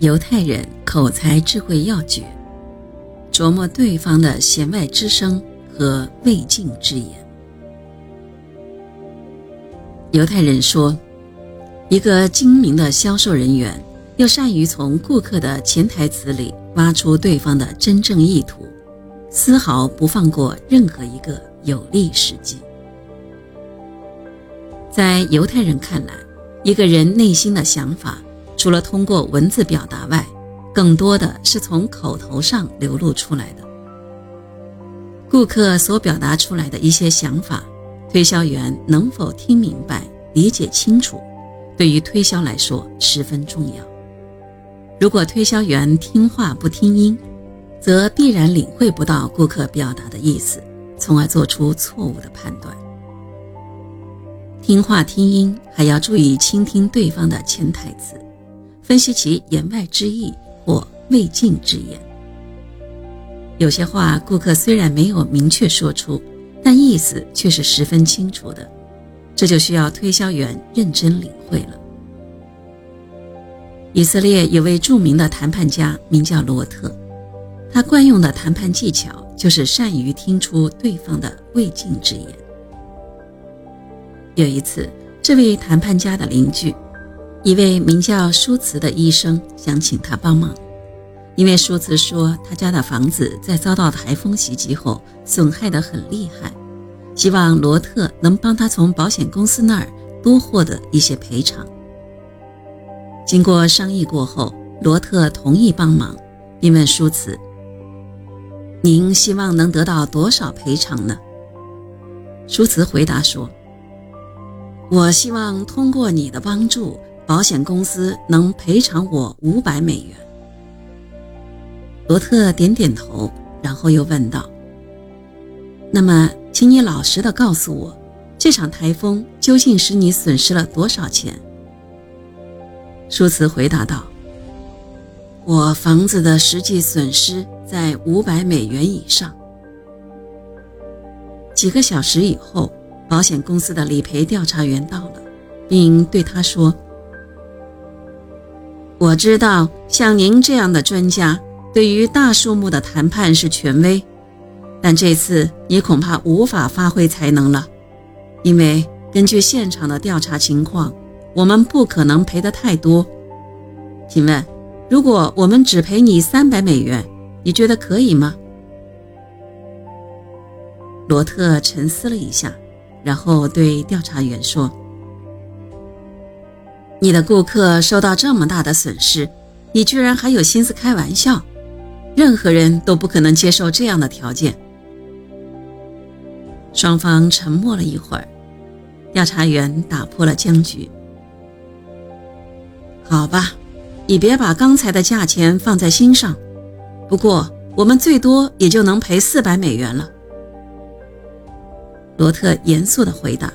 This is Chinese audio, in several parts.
犹太人口才智慧要诀，琢磨对方的弦外之声和未尽之言。犹太人说，一个精明的销售人员要善于从顾客的潜台词里挖出对方的真正意图，丝毫不放过任何一个有利时机。在犹太人看来，一个人内心的想法。除了通过文字表达外，更多的是从口头上流露出来的。顾客所表达出来的一些想法，推销员能否听明白、理解清楚，对于推销来说十分重要。如果推销员听话不听音，则必然领会不到顾客表达的意思，从而做出错误的判断。听话听音，还要注意倾听对方的潜台词。分析其言外之意或未尽之言。有些话，顾客虽然没有明确说出，但意思却是十分清楚的，这就需要推销员认真领会了。以色列有位著名的谈判家，名叫罗特，他惯用的谈判技巧就是善于听出对方的未尽之言。有一次，这位谈判家的邻居。一位名叫舒茨的医生想请他帮忙，因为舒茨说他家的房子在遭到台风袭击后损害得很厉害，希望罗特能帮他从保险公司那儿多获得一些赔偿。经过商议过后，罗特同意帮忙，并问舒茨：“您希望能得到多少赔偿呢？”舒茨回答说：“我希望通过你的帮助。”保险公司能赔偿我五百美元。罗特点点头，然后又问道：“那么，请你老实的告诉我，这场台风究竟使你损失了多少钱？”舒茨回答道：“我房子的实际损失在五百美元以上。”几个小时以后，保险公司的理赔调查员到了，并对他说。我知道，像您这样的专家，对于大数目的谈判是权威，但这次你恐怕无法发挥才能了，因为根据现场的调查情况，我们不可能赔得太多。请问，如果我们只赔你三百美元，你觉得可以吗？罗特沉思了一下，然后对调查员说。你的顾客受到这么大的损失，你居然还有心思开玩笑？任何人都不可能接受这样的条件。双方沉默了一会儿，调查员打破了僵局。好吧，你别把刚才的价钱放在心上。不过，我们最多也就能赔四百美元了。罗特严肃地回答。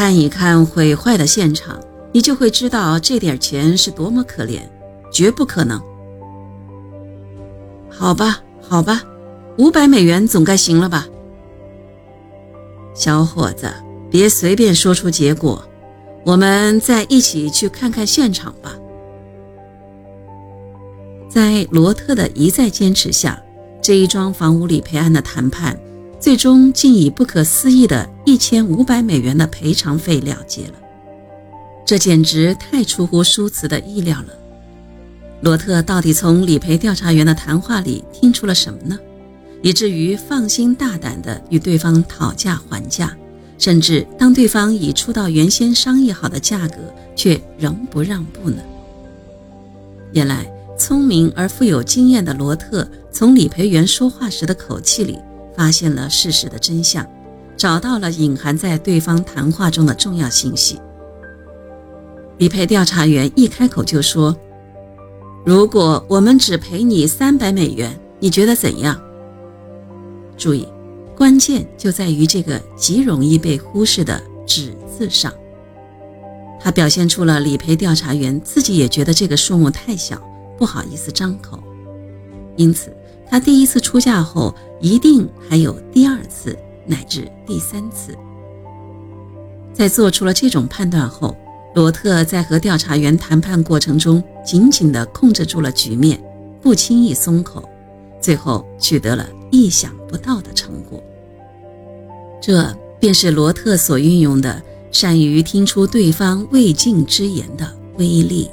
看一看毁坏的现场，你就会知道这点钱是多么可怜，绝不可能。好吧，好吧，五百美元总该行了吧？小伙子，别随便说出结果，我们再一起去看看现场吧。在罗特的一再坚持下，这一桩房屋理赔案的谈判。最终竟以不可思议的一千五百美元的赔偿费了结了，这简直太出乎舒茨的意料了。罗特到底从理赔调查员的谈话里听出了什么呢？以至于放心大胆地与对方讨价还价，甚至当对方已出到原先商议好的价格，却仍不让步呢？原来，聪明而富有经验的罗特从理赔员说话时的口气里。发现了事实的真相，找到了隐含在对方谈话中的重要信息。理赔调查员一开口就说：“如果我们只赔你三百美元，你觉得怎样？”注意，关键就在于这个极容易被忽视的“只”字上。他表现出了理赔调查员自己也觉得这个数目太小，不好意思张口，因此。他第一次出嫁后，一定还有第二次乃至第三次。在做出了这种判断后，罗特在和调查员谈判过程中，紧紧地控制住了局面，不轻易松口，最后取得了意想不到的成果。这便是罗特所运用的善于听出对方未尽之言的威力。